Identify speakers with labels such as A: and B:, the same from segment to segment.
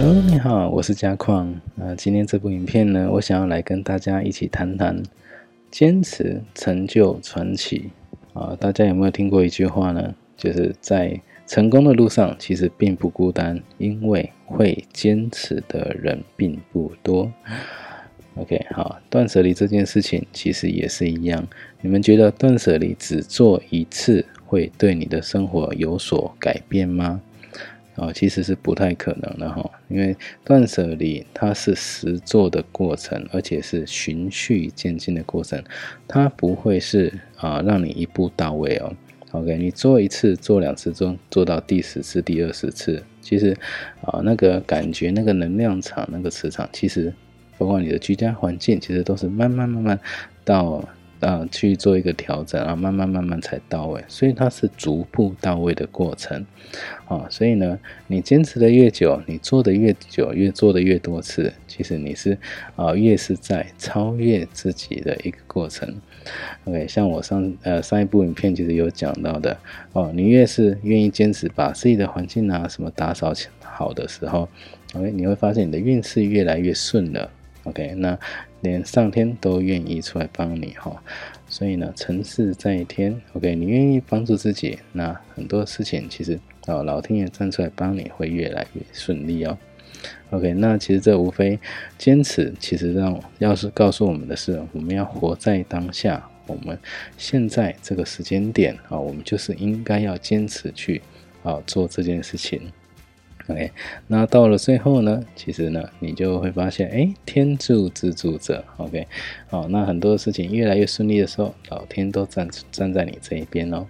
A: Hello，你好，我是嘉矿。啊，今天这部影片呢，我想要来跟大家一起谈谈坚持成就传奇。啊，大家有没有听过一句话呢？就是在成功的路上，其实并不孤单，因为会坚持的人并不多。OK，好，断舍离这件事情其实也是一样。你们觉得断舍离只做一次会对你的生活有所改变吗？哦，其实是不太可能的哈，因为断舍离它是实做的过程，而且是循序渐进的过程，它不会是啊让你一步到位哦。OK，你做一次、做两次、做做到第十次、第二十次，其实啊那个感觉、那个能量场、那个磁场，其实。包括你的居家环境，其实都是慢慢慢慢到啊去做一个调整啊，慢慢慢慢才到位，所以它是逐步到位的过程啊。所以呢，你坚持的越久，你做的越久，越做的越多次，其实你是啊越是在超越自己的一个过程。OK，像我上呃上一部影片其实有讲到的哦，你越是愿意坚持把自己的环境啊什么打扫好的时候，OK，你会发现你的运势越来越顺了。OK，那连上天都愿意出来帮你哈，所以呢，成事在天。OK，你愿意帮助自己，那很多事情其实哦，老天爷站出来帮你会越来越顺利哦。OK，那其实这无非坚持，其实让要是告诉我们的是，我们要活在当下，我们现在这个时间点啊，我们就是应该要坚持去啊做这件事情。OK，那到了最后呢，其实呢，你就会发现，哎，天助自助者。OK，哦，那很多事情越来越顺利的时候，老天都站站在你这一边哦。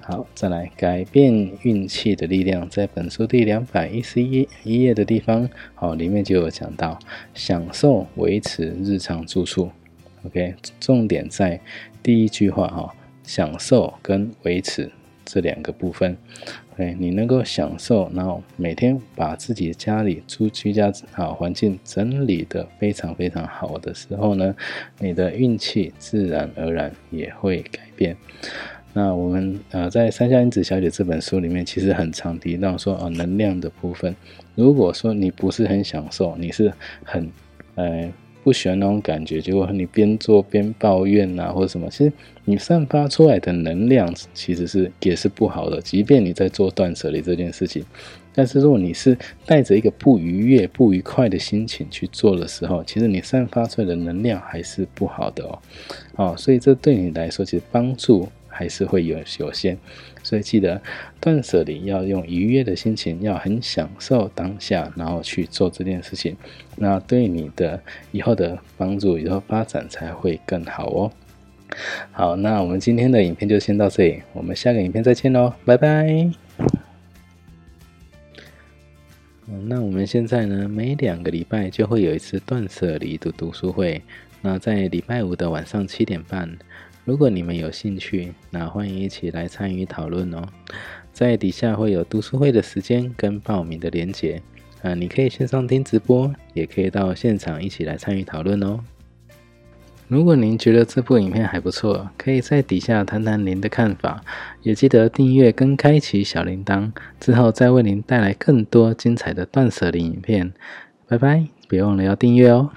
A: 好，再来改变运气的力量，在本书第两百一十一一页的地方，好，里面就有讲到享受维持日常住处。OK，重点在第一句话哈，享受跟维持这两个部分。哎，你能够享受，然后每天把自己家里住居家啊环境整理的非常非常好的时候呢，你的运气自然而然也会改变。那我们呃在三下英子小姐这本书里面，其实很常提到说啊，能量的部分，如果说你不是很享受，你是很呃。不喜欢那种感觉，结果你边做边抱怨呐，或者什么，其实你散发出来的能量其实是也是不好的。即便你在做断舍离这件事情，但是如果你是带着一个不愉悦、不愉快的心情去做的时候，其实你散发出来的能量还是不好的哦。哦，所以这对你来说其实帮助。还是会有有限，所以记得断舍离要用愉悦的心情，要很享受当下，然后去做这件事情，那对你的以后的帮助、以后发展才会更好哦。好，那我们今天的影片就先到这里，我们下个影片再见喽，拜拜。那我们现在呢，每两个礼拜就会有一次断舍离的读书会，那在礼拜五的晚上七点半。如果你们有兴趣，那欢迎一起来参与讨论哦。在底下会有读书会的时间跟报名的连结，啊，你可以线上听直播，也可以到现场一起来参与讨论哦。如果您觉得这部影片还不错，可以在底下谈谈您的看法，也记得订阅跟开启小铃铛，之后再为您带来更多精彩的断舍离影片。拜拜，别忘了要订阅哦。